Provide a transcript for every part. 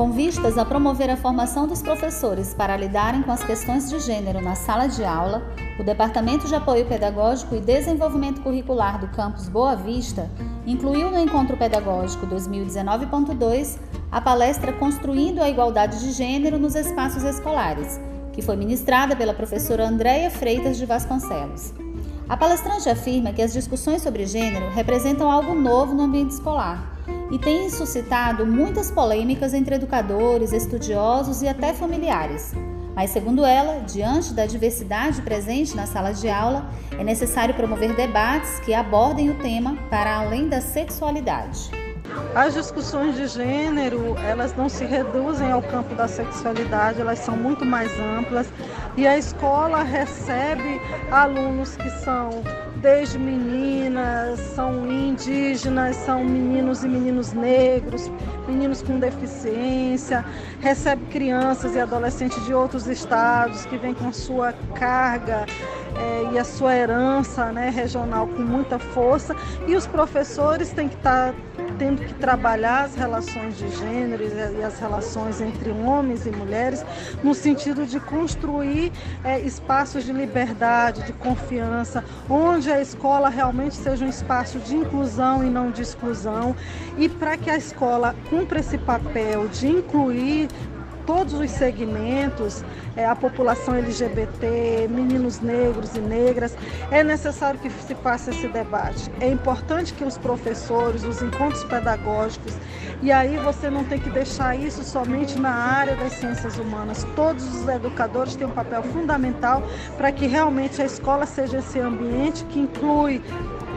Com vistas a promover a formação dos professores para lidarem com as questões de gênero na sala de aula, o Departamento de Apoio Pedagógico e Desenvolvimento Curricular do campus Boa Vista incluiu no Encontro Pedagógico 2019.2 a palestra Construindo a Igualdade de Gênero nos Espaços Escolares, que foi ministrada pela professora Andréia Freitas de Vasconcelos. A palestrante afirma que as discussões sobre gênero representam algo novo no ambiente escolar e têm suscitado muitas polêmicas entre educadores, estudiosos e até familiares. Mas, segundo ela, diante da diversidade presente na sala de aula, é necessário promover debates que abordem o tema para além da sexualidade. As discussões de gênero, elas não se reduzem ao campo da sexualidade, elas são muito mais amplas e a escola recebe alunos que são desde meninas, são indígenas, são meninos e meninos negros, meninos com deficiência, recebe crianças e adolescentes de outros estados que vêm com sua carga é, e a sua herança né, regional com muita força. E os professores têm que estar tá tendo que trabalhar as relações de gênero e as relações entre homens e mulheres, no sentido de construir é, espaços de liberdade, de confiança, onde a escola realmente seja um espaço de inclusão e não de exclusão, e para que a escola cumpra esse papel de incluir todos os segmentos, é, a população LGBT, meninos negros e negras, é necessário que se faça esse debate. É importante que os professores, os encontros pedagógicos, e aí você não tem que deixar isso somente na área das ciências humanas. Todos os educadores têm um papel fundamental para que realmente a escola seja esse ambiente que inclui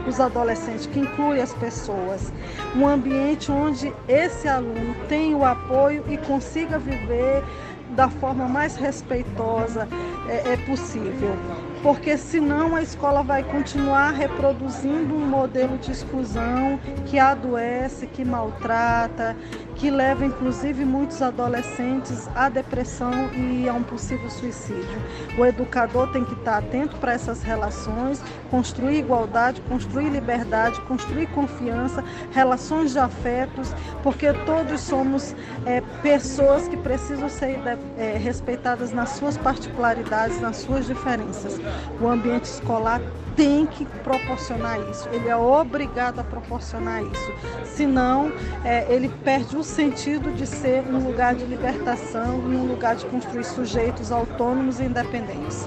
os adolescentes, que inclui as pessoas. Um ambiente onde esse aluno tenha o apoio e consiga viver da forma mais respeitosa é, é possível. Porque senão a escola vai continuar reproduzindo um modelo de exclusão que adoece, que maltrata, que leva inclusive muitos adolescentes à depressão e a um possível suicídio. O educador tem que estar atento para essas relações, construir igualdade, construir liberdade, construir confiança, relações de afetos, porque todos somos é, pessoas que precisam ser é, respeitadas nas suas particularidades, nas suas diferenças. O ambiente escolar tem que proporcionar isso, ele é obrigado a proporcionar isso. Senão, é, ele perde o sentido de ser um lugar de libertação e um lugar de construir sujeitos autônomos e independentes.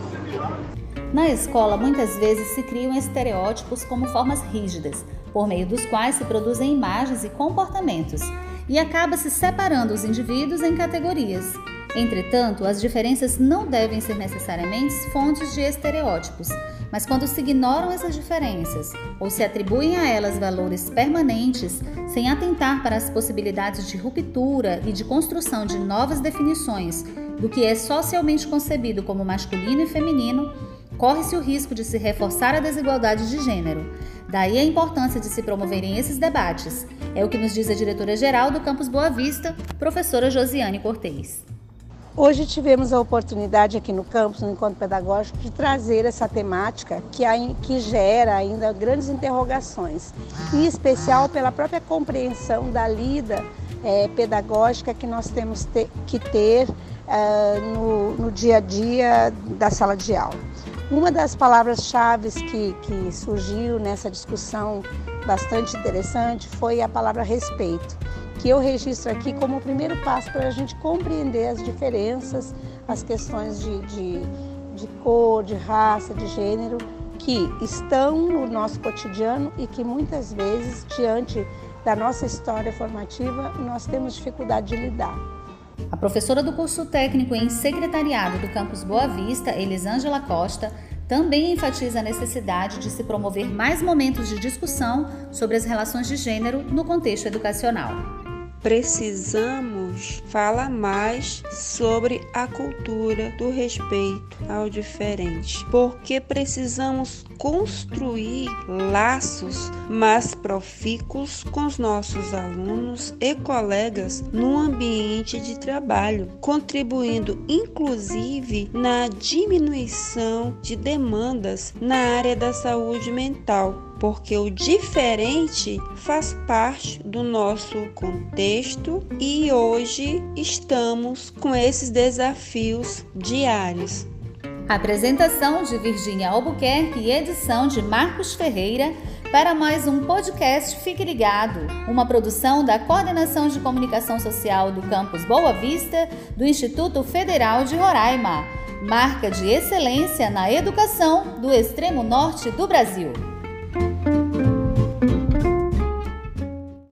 Na escola, muitas vezes se criam estereótipos como formas rígidas, por meio dos quais se produzem imagens e comportamentos, e acaba se separando os indivíduos em categorias. Entretanto, as diferenças não devem ser necessariamente fontes de estereótipos, mas quando se ignoram essas diferenças ou se atribuem a elas valores permanentes, sem atentar para as possibilidades de ruptura e de construção de novas definições do que é socialmente concebido como masculino e feminino, corre-se o risco de se reforçar a desigualdade de gênero. Daí a importância de se promoverem esses debates. É o que nos diz a diretora-geral do Campus Boa Vista, professora Josiane Cortez. Hoje tivemos a oportunidade aqui no campus, no encontro pedagógico, de trazer essa temática que, que gera ainda grandes interrogações, em especial pela própria compreensão da lida é, pedagógica que nós temos te, que ter é, no, no, dia a dia da sala de aula. Uma das palavras-chave que, que surgiu nessa discussão bastante interessante foi a palavra respeito que eu registro aqui como o primeiro passo para a gente compreender as diferenças, as questões de, de, de cor, de raça, de gênero, que estão no nosso cotidiano e que muitas vezes, diante da nossa história formativa, nós temos dificuldade de lidar. A professora do curso técnico em secretariado do campus Boa Vista, Elisângela Costa, também enfatiza a necessidade de se promover mais momentos de discussão sobre as relações de gênero no contexto educacional precisamos falar mais sobre a cultura do respeito ao diferente, porque precisamos construir laços mais profícuos com os nossos alunos e colegas no ambiente de trabalho, contribuindo inclusive na diminuição de demandas na área da saúde mental porque o diferente faz parte do nosso contexto e hoje estamos com esses desafios diários. Apresentação de Virgínia Albuquerque e edição de Marcos Ferreira para mais um podcast Fique Ligado, uma produção da Coordenação de Comunicação Social do Campus Boa Vista do Instituto Federal de Roraima, marca de excelência na educação do extremo norte do Brasil.